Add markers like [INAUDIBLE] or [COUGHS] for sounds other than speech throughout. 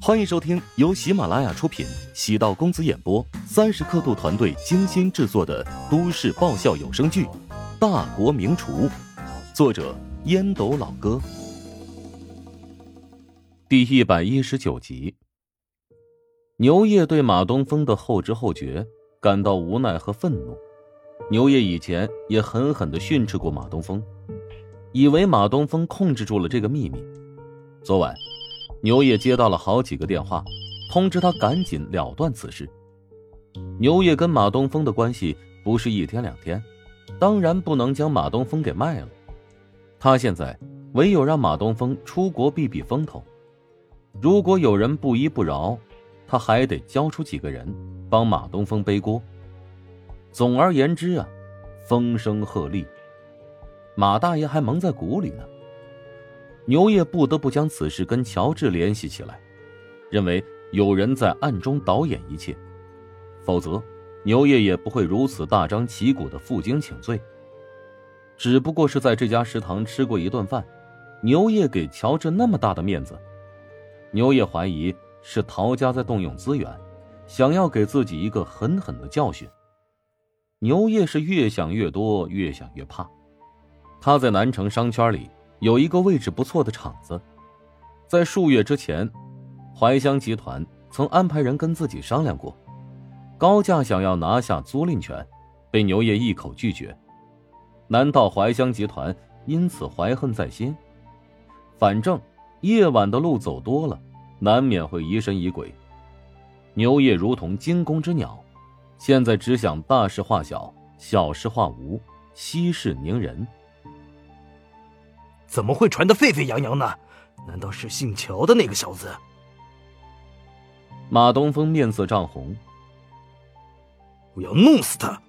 欢迎收听由喜马拉雅出品、喜道公子演播、三十刻度团队精心制作的都市爆笑有声剧《大国名厨》，作者烟斗老哥，第一百一十九集。牛业对马东风的后知后觉感到无奈和愤怒。牛业以前也狠狠的训斥过马东风，以为马东风控制住了这个秘密。昨晚。牛业接到了好几个电话，通知他赶紧了断此事。牛业跟马东风的关系不是一天两天，当然不能将马东风给卖了。他现在唯有让马东风出国避避风头。如果有人不依不饶，他还得交出几个人帮马东风背锅。总而言之啊，风声鹤唳，马大爷还蒙在鼓里呢。牛业不得不将此事跟乔治联系起来，认为有人在暗中导演一切，否则牛业也不会如此大张旗鼓的负荆请罪。只不过是在这家食堂吃过一顿饭，牛业给乔治那么大的面子，牛业怀疑是陶家在动用资源，想要给自己一个狠狠的教训。牛业是越想越多，越想越怕，他在南城商圈里。有一个位置不错的厂子，在数月之前，怀乡集团曾安排人跟自己商量过，高价想要拿下租赁权，被牛业一口拒绝。难道怀乡集团因此怀恨在心？反正夜晚的路走多了，难免会疑神疑鬼。牛业如同惊弓之鸟，现在只想大事化小，小事化无，息事宁人。怎么会传得沸沸扬扬呢？难道是姓乔的那个小子？马东风面色涨红，我要弄死他！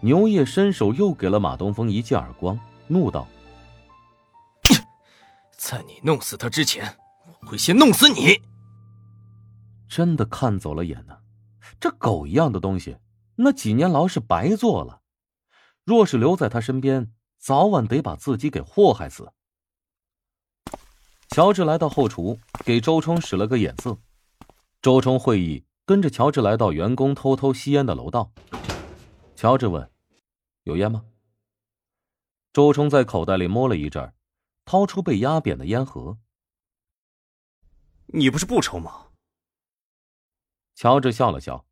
牛叶伸手又给了马东风一记耳光，怒道：“ [COUGHS] 在你弄死他之前，我会先弄死你！”真的看走了眼呢，这狗一样的东西，那几年牢是白坐了。若是留在他身边，早晚得把自己给祸害死。乔治来到后厨，给周冲使了个眼色。周冲会意，跟着乔治来到员工偷偷吸烟的楼道。乔治问：“有烟吗？”周冲在口袋里摸了一阵，掏出被压扁的烟盒。“你不是不抽吗？”乔治笑了笑，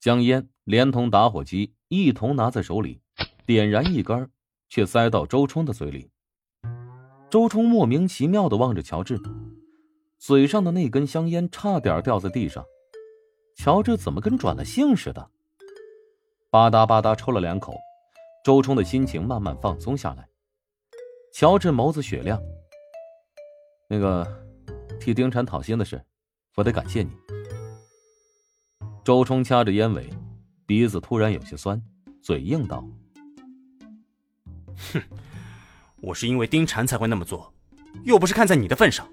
将烟连同打火机一同拿在手里，点燃一根。却塞到周冲的嘴里。周冲莫名其妙的望着乔治，嘴上的那根香烟差点掉在地上。乔治怎么跟转了性似的？吧嗒吧嗒抽了两口，周冲的心情慢慢放松下来。乔治眸子雪亮。那个，替丁婵讨薪的事，我得感谢你。周冲掐着烟尾，鼻子突然有些酸，嘴硬道。哼，[LAUGHS] 我是因为丁婵才会那么做，又不是看在你的份上。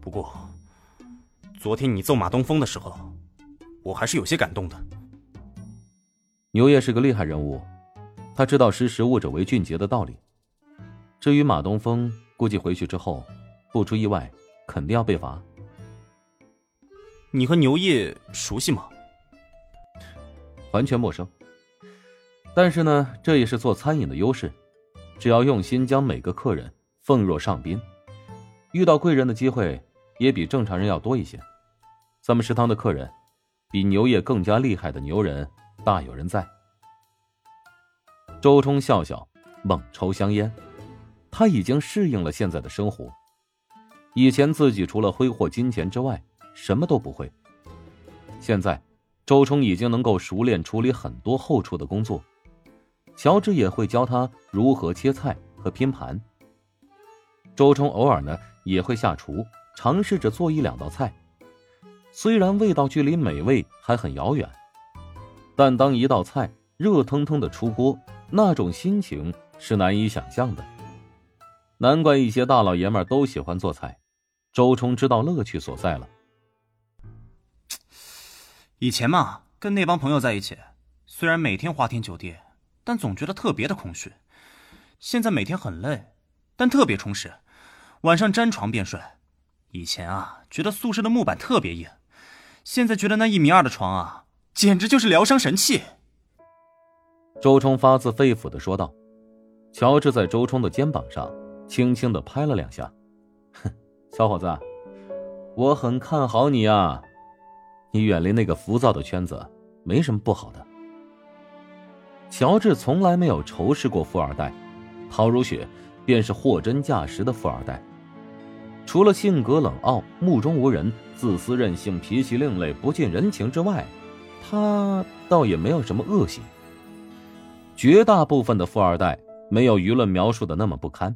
不过，昨天你揍马东风的时候，我还是有些感动的。牛业是个厉害人物，他知道识时务者为俊杰的道理。至于马东风，估计回去之后，不出意外，肯定要被罚。你和牛业熟悉吗？完全陌生。但是呢，这也是做餐饮的优势，只要用心将每个客人奉若上宾，遇到贵人的机会也比正常人要多一些。咱们食堂的客人，比牛业更加厉害的牛人大有人在。周冲笑笑，猛抽香烟，他已经适应了现在的生活。以前自己除了挥霍金钱之外，什么都不会。现在，周冲已经能够熟练处理很多后厨的工作。乔治也会教他如何切菜和拼盘。周冲偶尔呢也会下厨，尝试着做一两道菜。虽然味道距离美味还很遥远，但当一道菜热腾腾的出锅，那种心情是难以想象的。难怪一些大老爷们都喜欢做菜，周冲知道乐趣所在了。以前嘛，跟那帮朋友在一起，虽然每天花天酒地。但总觉得特别的空虚。现在每天很累，但特别充实。晚上沾床便睡，以前啊，觉得宿舍的木板特别硬，现在觉得那一米二的床啊，简直就是疗伤神器。周冲发自肺腑的说道。乔治在周冲的肩膀上轻轻的拍了两下，哼，小伙子，我很看好你啊，你远离那个浮躁的圈子，没什么不好的。乔治从来没有仇视过富二代，陶如雪便是货真价实的富二代。除了性格冷傲、目中无人、自私任性、脾气另类、不近人情之外，他倒也没有什么恶习。绝大部分的富二代。没有舆论描述的那么不堪，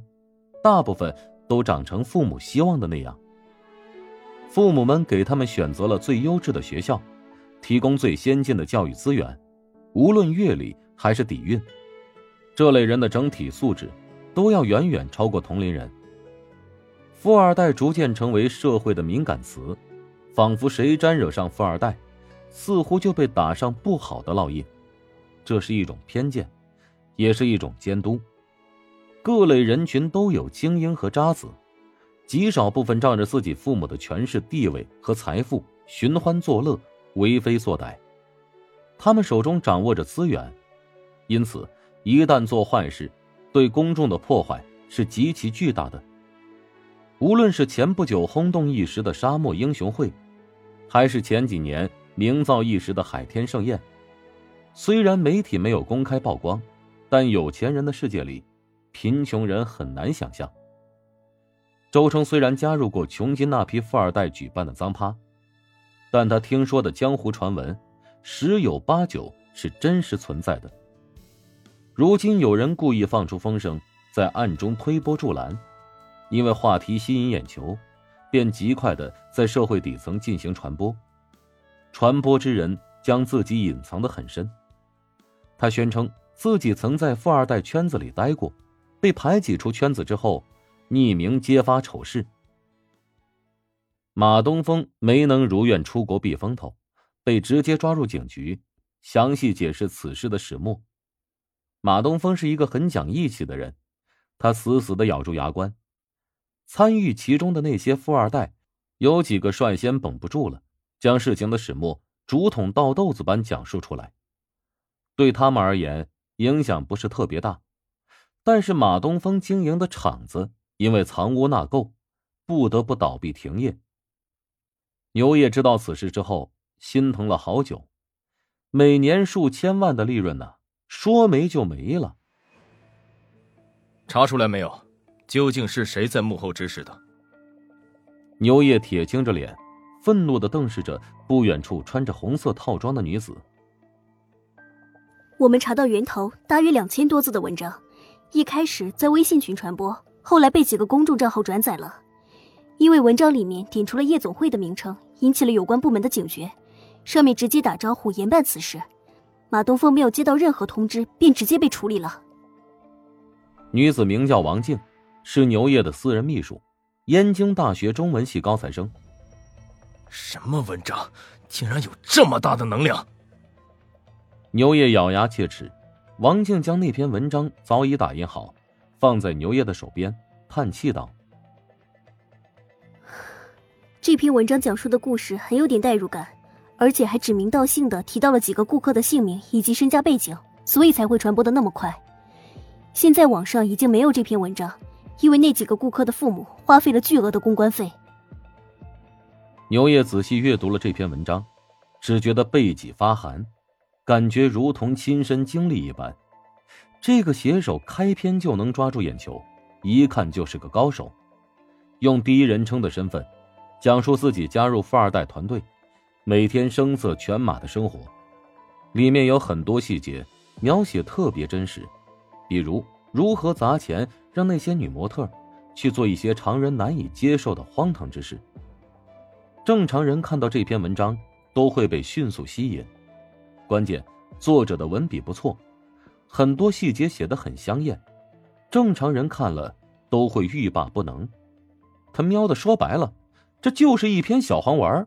大部分都长成父母希望的那样。父母们给他们选择了最优质的学校，提供最先进的教育资源，无论阅历还是底蕴，这类人的整体素质都要远远超过同龄人。富二代逐渐成为社会的敏感词，仿佛谁沾惹上富二代，似乎就被打上不好的烙印，这是一种偏见。也是一种监督。各类人群都有精英和渣子，极少部分仗着自己父母的权势、地位和财富寻欢作乐、为非作歹。他们手中掌握着资源，因此一旦做坏事，对公众的破坏是极其巨大的。无论是前不久轰动一时的沙漠英雄会，还是前几年名噪一时的海天盛宴，虽然媒体没有公开曝光。但有钱人的世界里，贫穷人很难想象。周冲虽然加入过穷尽那批富二代举办的脏趴，但他听说的江湖传闻，十有八九是真实存在的。如今有人故意放出风声，在暗中推波助澜，因为话题吸引眼球，便极快的在社会底层进行传播。传播之人将自己隐藏的很深，他宣称。自己曾在富二代圈子里待过，被排挤出圈子之后，匿名揭发丑事。马东风没能如愿出国避风头，被直接抓入警局，详细解释此事的始末。马东风是一个很讲义气的人，他死死的咬住牙关。参与其中的那些富二代，有几个率先绷不住了，将事情的始末竹筒倒豆子般讲述出来。对他们而言，影响不是特别大，但是马东风经营的厂子因为藏污纳垢，不得不倒闭停业。牛业知道此事之后，心疼了好久。每年数千万的利润呢，说没就没了。查出来没有？究竟是谁在幕后指使的？牛叶铁青着脸，愤怒的瞪视着不远处穿着红色套装的女子。我们查到源头大约两千多字的文章，一开始在微信群传播，后来被几个公众账号转载了。因为文章里面点出了夜总会的名称，引起了有关部门的警觉，上面直接打招呼严办此事。马东风没有接到任何通知，便直接被处理了。女子名叫王静，是牛业的私人秘书，燕京大学中文系高材生。什么文章，竟然有这么大的能量？牛业咬牙切齿，王静将那篇文章早已打印好，放在牛业的手边，叹气道：“这篇文章讲述的故事很有点代入感，而且还指名道姓的提到了几个顾客的姓名以及身家背景，所以才会传播的那么快。现在网上已经没有这篇文章，因为那几个顾客的父母花费了巨额的公关费。”牛爷仔细阅读了这篇文章，只觉得背脊发寒。感觉如同亲身经历一般，这个写手开篇就能抓住眼球，一看就是个高手。用第一人称的身份，讲述自己加入富二代团队，每天声色犬马的生活，里面有很多细节描写特别真实，比如如何砸钱让那些女模特去做一些常人难以接受的荒唐之事。正常人看到这篇文章都会被迅速吸引。关键，作者的文笔不错，很多细节写得很香艳，正常人看了都会欲罢不能。他喵的说白了，这就是一篇小黄文儿。